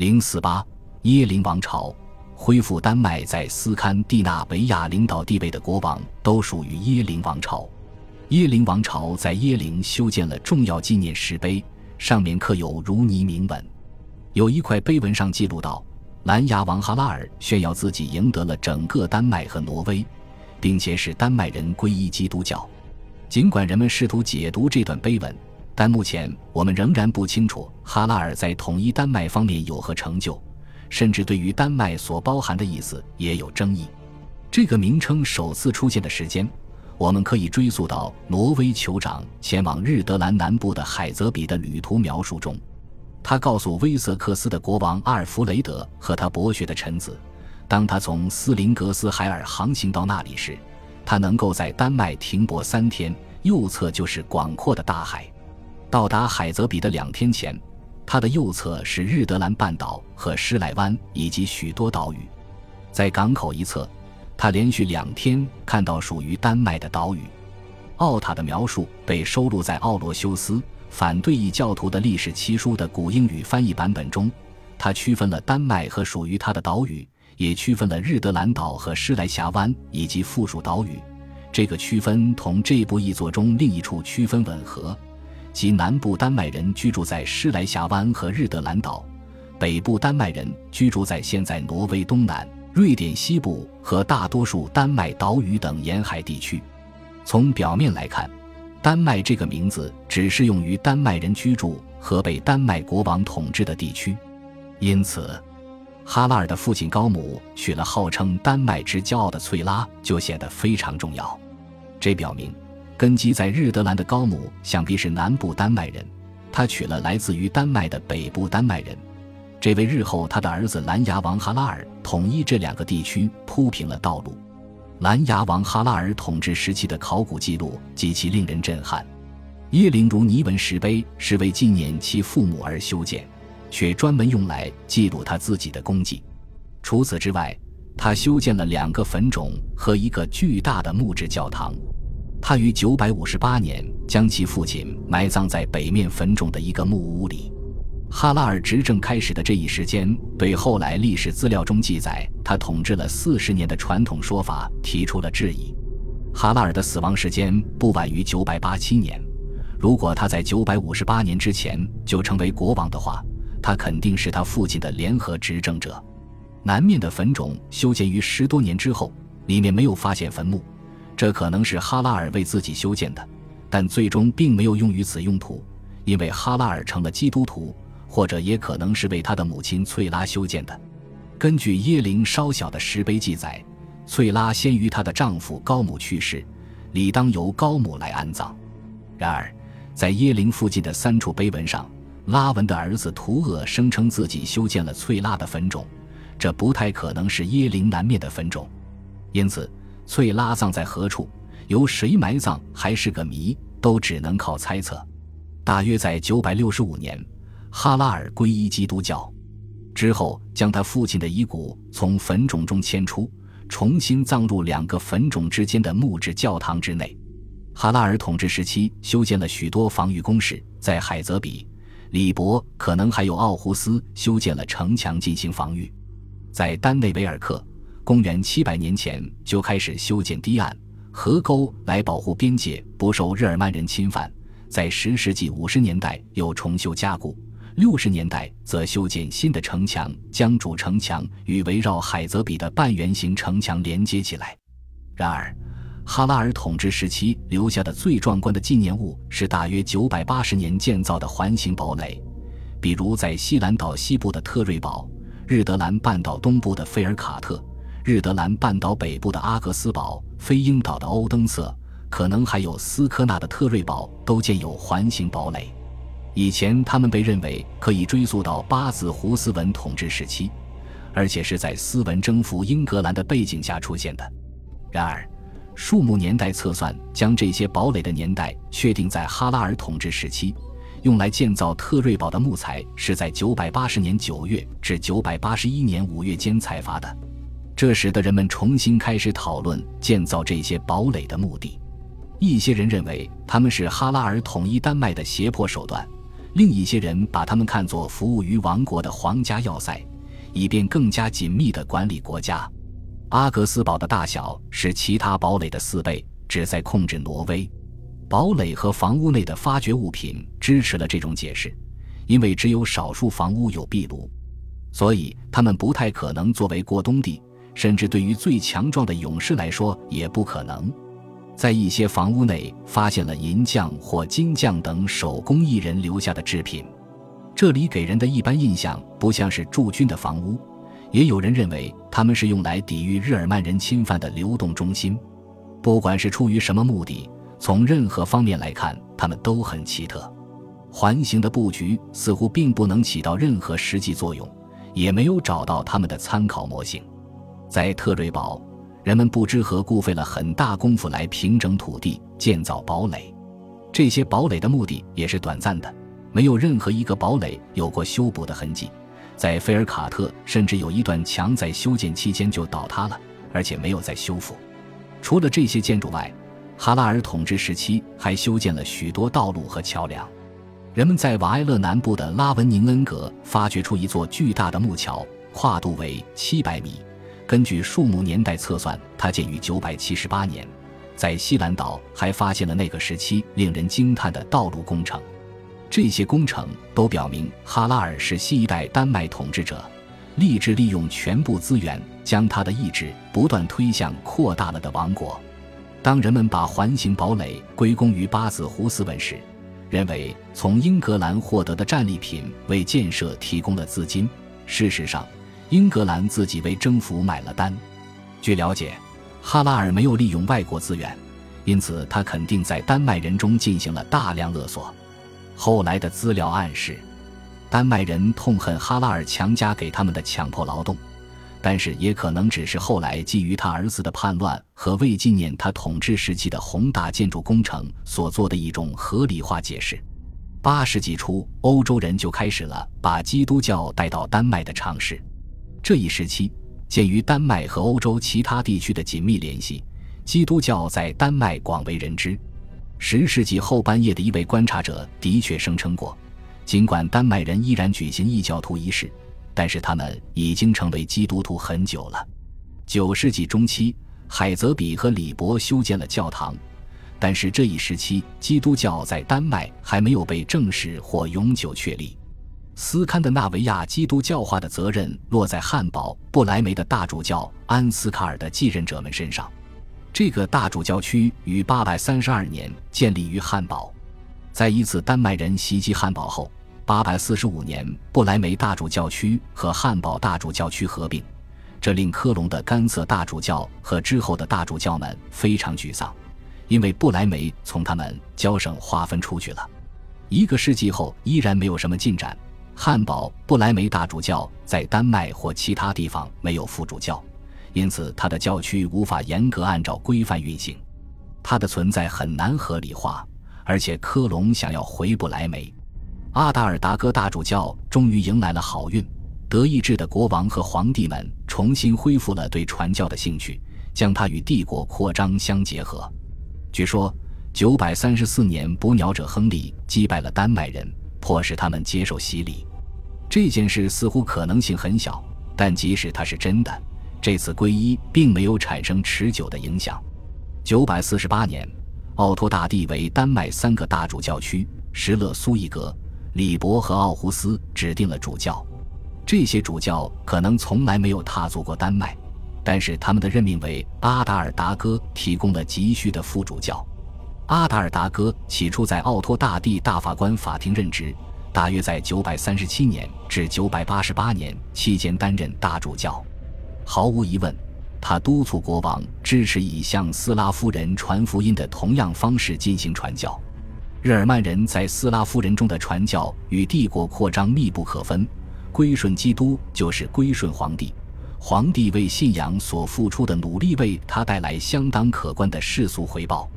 零四八耶林王朝恢复丹麦在斯堪的纳维亚领导地位的国王都属于耶林王朝。耶林王朝在耶林修建了重要纪念石碑，上面刻有如尼铭文。有一块碑文上记录到，蓝牙王哈拉尔炫耀自己赢得了整个丹麦和挪威，并且使丹麦人皈依基督教。尽管人们试图解读这段碑文，但目前我们仍然不清楚哈拉尔在统一丹麦方面有何成就，甚至对于丹麦所包含的意思也有争议。这个名称首次出现的时间，我们可以追溯到挪威酋长前往日德兰南部的海泽比的旅途描述中。他告诉威瑟克斯的国王阿尔弗雷德和他博学的臣子，当他从斯林格斯海尔航行到那里时，他能够在丹麦停泊三天，右侧就是广阔的大海。到达海泽比的两天前，他的右侧是日德兰半岛和施莱湾以及许多岛屿。在港口一侧，他连续两天看到属于丹麦的岛屿。奥塔的描述被收录在奥罗修斯。反对异教徒的历史奇书的古英语翻译版本中，他区分了丹麦和属于他的岛屿，也区分了日德兰岛和施莱峡湾以及附属岛屿。这个区分同这部译作中另一处区分吻合，即南部丹麦人居住在施莱峡湾和日德兰岛，北部丹麦人居住在现在挪威东南、瑞典西部和大多数丹麦岛屿等沿海地区。从表面来看。丹麦这个名字只适用于丹麦人居住和被丹麦国王统治的地区，因此，哈拉尔的父亲高姆娶了号称丹麦之骄傲的翠拉就显得非常重要。这表明，根基在日德兰的高姆想必是南部丹麦人，他娶了来自于丹麦的北部丹麦人，这为日后他的儿子蓝牙王哈拉尔统一这两个地区铺平了道路。蓝牙王哈拉尔统治时期的考古记录极其令人震撼。耶灵如尼文石碑是为纪念其父母而修建，却专门用来记录他自己的功绩。除此之外，他修建了两个坟冢和一个巨大的木质教堂。他于958年将其父亲埋葬在北面坟冢的一个木屋里。哈拉尔执政开始的这一时间，对后来历史资料中记载他统治了四十年的传统说法提出了质疑。哈拉尔的死亡时间不晚于九百八七年，如果他在九百五十八年之前就成为国王的话，他肯定是他父亲的联合执政者。南面的坟冢修建于十多年之后，里面没有发现坟墓，这可能是哈拉尔为自己修建的，但最终并没有用于此用途，因为哈拉尔成了基督徒。或者也可能是为他的母亲翠拉修建的。根据耶林稍小的石碑记载，翠拉先于她的丈夫高姆去世，理当由高姆来安葬。然而，在耶林附近的三处碑文上，拉文的儿子图厄声称自己修建了翠拉的坟冢，这不太可能是耶林南面的坟冢。因此，翠拉葬在何处，由谁埋葬还是个谜，都只能靠猜测。大约在九百六十五年。哈拉尔皈依基督教之后，将他父亲的遗骨从坟冢中迁出，重新葬入两个坟冢之间的木质教堂之内。哈拉尔统治时期修建了许多防御工事，在海泽比、里伯，可能还有奥胡斯修建了城墙进行防御。在丹内维尔克，公元700年前就开始修建堤岸、河沟来保护边界不受日耳曼人侵犯。在10世纪50年代又重修加固。六十年代则修建新的城墙，将主城墙与围绕海泽比的半圆形城墙连接起来。然而，哈拉尔统治时期留下的最壮观的纪念物是大约九百八十年建造的环形堡垒，比如在西兰岛西部的特瑞堡、日德兰半岛东部的费尔卡特、日德兰半岛北部的阿格斯堡、飞鹰岛的欧登瑟，可能还有斯科纳的特瑞堡，都建有环形堡垒。以前，他们被认为可以追溯到八字胡斯文统治时期，而且是在斯文征服英格兰的背景下出现的。然而，树木年代测算将这些堡垒的年代确定在哈拉尔统治时期。用来建造特瑞堡的木材是在980年9月至981年5月间采伐的，这使得人们重新开始讨论建造这些堡垒的目的。一些人认为他们是哈拉尔统一丹麦的胁迫手段。另一些人把他们看作服务于王国的皇家要塞，以便更加紧密地管理国家。阿格斯堡的大小是其他堡垒的四倍，旨在控制挪威。堡垒和房屋内的发掘物品支持了这种解释，因为只有少数房屋有壁炉，所以他们不太可能作为过冬地，甚至对于最强壮的勇士来说也不可能。在一些房屋内发现了银匠或金匠等手工艺人留下的制品，这里给人的一般印象不像是驻军的房屋，也有人认为他们是用来抵御日耳曼人侵犯的流动中心。不管是出于什么目的，从任何方面来看，他们都很奇特。环形的布局似乎并不能起到任何实际作用，也没有找到他们的参考模型。在特瑞堡。人们不知何故费了很大功夫来平整土地、建造堡垒，这些堡垒的目的也是短暂的，没有任何一个堡垒有过修补的痕迹。在菲尔卡特，甚至有一段墙在修建期间就倒塌了，而且没有再修复。除了这些建筑外，哈拉尔统治时期还修建了许多道路和桥梁。人们在瓦埃勒南部的拉文宁恩格发掘出一座巨大的木桥，跨度为七百米。根据树木年代测算，它建于978年。在西兰岛还发现了那个时期令人惊叹的道路工程。这些工程都表明哈拉尔是新一代丹麦统治者，立志利用全部资源，将他的意志不断推向扩大了的王国。当人们把环形堡垒归功于八字胡斯文时，认为从英格兰获得的战利品为建设提供了资金。事实上，英格兰自己为征服买了单。据了解，哈拉尔没有利用外国资源，因此他肯定在丹麦人中进行了大量勒索。后来的资料暗示，丹麦人痛恨哈拉尔强加给他们的强迫劳动，但是也可能只是后来基于他儿子的叛乱和为纪念他统治时期的宏大建筑工程所做的一种合理化解释。八世纪初，欧洲人就开始了把基督教带到丹麦的尝试。这一时期，鉴于丹麦和欧洲其他地区的紧密联系，基督教在丹麦广为人知。十世纪后半叶的一位观察者的确声称过，尽管丹麦人依然举行异教徒仪式，但是他们已经成为基督徒很久了。九世纪中期，海泽比和李伯修建了教堂，但是这一时期基督教在丹麦还没有被正式或永久确立。斯堪的纳维亚基督教化的责任落在汉堡布莱梅的大主教安斯卡尔的继任者们身上。这个大主教区于832年建立于汉堡。在一次丹麦人袭击汉堡后，845年布莱梅大主教区和汉堡大主教区合并，这令科隆的甘瑟大主教和之后的大主教们非常沮丧，因为布莱梅从他们教省划分出去了。一个世纪后，依然没有什么进展。汉堡不莱梅大主教在丹麦或其他地方没有副主教，因此他的教区无法严格按照规范运行，他的存在很难合理化。而且科隆想要回不莱梅，阿达尔达哥大主教终于迎来了好运，德意志的国王和皇帝们重新恢复了对传教的兴趣，将它与帝国扩张相结合。据说，九百三十四年，捕鸟者亨利击败了丹麦人，迫使他们接受洗礼。这件事似乎可能性很小，但即使它是真的，这次皈依并没有产生持久的影响。九百四十八年，奥托大帝为丹麦三个大主教区——施勒苏伊格、李伯和奥胡斯指定了主教。这些主教可能从来没有踏足过丹麦，但是他们的任命为阿达尔达哥提供了急需的副主教。阿达尔达哥起初在奥托大帝大法官法庭任职。大约在九百三十七年至九百八十八年期间担任大主教。毫无疑问，他督促国王支持以向斯拉夫人传福音的同样方式进行传教。日耳曼人在斯拉夫人中的传教与帝国扩张密不可分。归顺基督就是归顺皇帝，皇帝为信仰所付出的努力为他带来相当可观的世俗回报。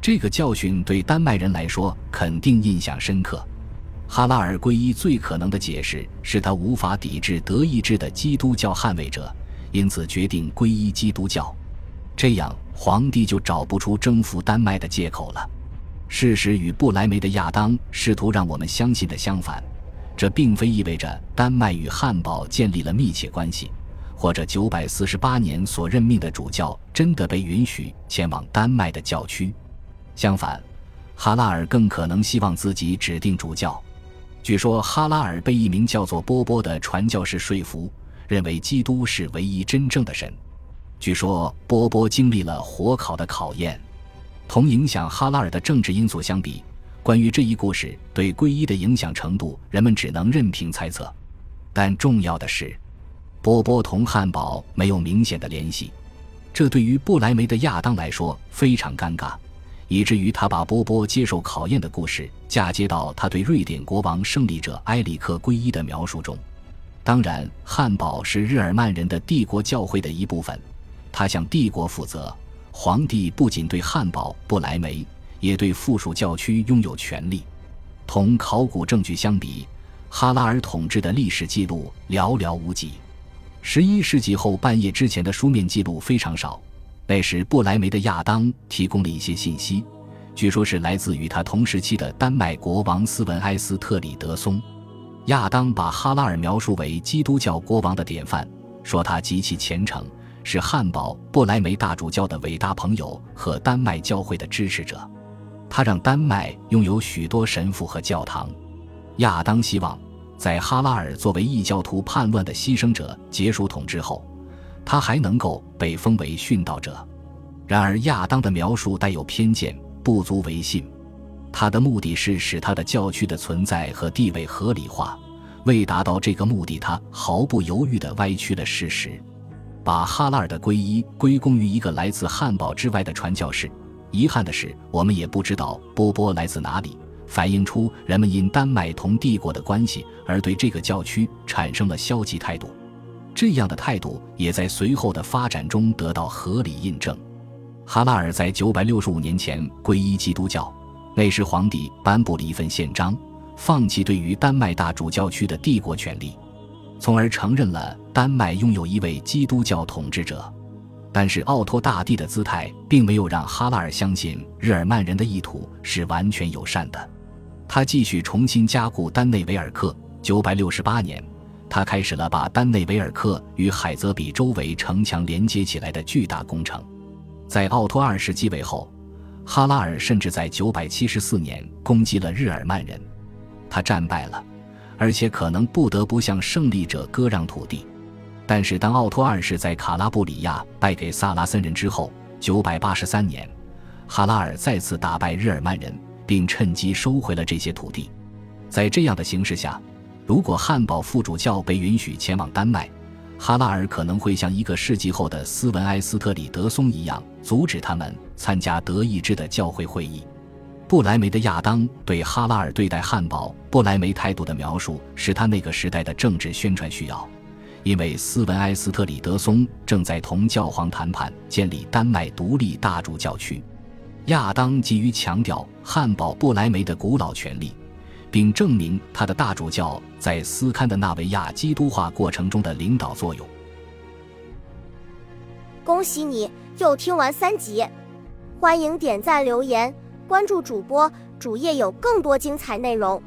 这个教训对丹麦人来说肯定印象深刻。哈拉尔皈依最可能的解释是他无法抵制德意志的基督教捍卫者，因此决定皈依基督教。这样，皇帝就找不出征服丹麦的借口了。事实与不莱梅的亚当试图让我们相信的相反，这并非意味着丹麦与汉堡建立了密切关系，或者九百四十八年所任命的主教真的被允许前往丹麦的教区。相反，哈拉尔更可能希望自己指定主教。据说哈拉尔被一名叫做波波的传教士说服，认为基督是唯一真正的神。据说波波经历了火烤的考验。同影响哈拉尔的政治因素相比，关于这一故事对皈依的影响程度，人们只能任凭猜测。但重要的是，波波同汉堡没有明显的联系，这对于不莱梅的亚当来说非常尴尬，以至于他把波波接受考验的故事嫁接到他对瑞典国王胜利者埃里克皈依的描述中。当然，汉堡是日耳曼人的帝国教会的一部分，他向帝国负责。皇帝不仅对汉堡、不莱梅，也对附属教区拥有权利。同考古证据相比，哈拉尔统治的历史记录寥寥无几。十一世纪后半叶之前的书面记录非常少。那时，不莱梅的亚当提供了一些信息，据说是来自与他同时期的丹麦国王斯文埃斯特里德松。亚当把哈拉尔描述为基督教国王的典范，说他极其虔诚。是汉堡布莱梅大主教的伟大朋友和丹麦教会的支持者，他让丹麦拥有许多神父和教堂。亚当希望在哈拉尔作为异教徒叛乱的牺牲者结束统治后，他还能够被封为殉道者。然而，亚当的描述带有偏见，不足为信。他的目的是使他的教区的存在和地位合理化，为达到这个目的，他毫不犹豫地歪曲了事实。把哈拉尔的皈依归功于一个来自汉堡之外的传教士。遗憾的是，我们也不知道波波来自哪里，反映出人们因丹麦同帝国的关系而对这个教区产生了消极态度。这样的态度也在随后的发展中得到合理印证。哈拉尔在九百六十五年前皈依基督教，那时皇帝颁布了一份宪章，放弃对于丹麦大主教区的帝国权力。从而承认了丹麦拥有一位基督教统治者，但是奥托大帝的姿态并没有让哈拉尔相信日耳曼人的意图是完全友善的。他继续重新加固丹内维尔克。九百六十八年，他开始了把丹内维尔克与海泽比周围城墙连接起来的巨大工程。在奥托二世继位后，哈拉尔甚至在九百七十四年攻击了日耳曼人，他战败了。而且可能不得不向胜利者割让土地，但是当奥托二世在卡拉布里亚败给萨拉森人之后，九百八十三年，哈拉尔再次打败日耳曼人，并趁机收回了这些土地。在这样的形势下，如果汉堡副主教被允许前往丹麦，哈拉尔可能会像一个世纪后的斯文埃斯特里德松一样，阻止他们参加德意志的教会会议。布莱梅的亚当对哈拉尔对待汉堡布莱梅态度的描述，是他那个时代的政治宣传需要，因为斯文埃斯特里德松正在同教皇谈判建立丹麦独立大主教区。亚当急于强调汉堡布莱梅的古老权利，并证明他的大主教在斯堪的纳维亚基督化过程中的领导作用。恭喜你又听完三集，欢迎点赞留言。关注主播，主页有更多精彩内容。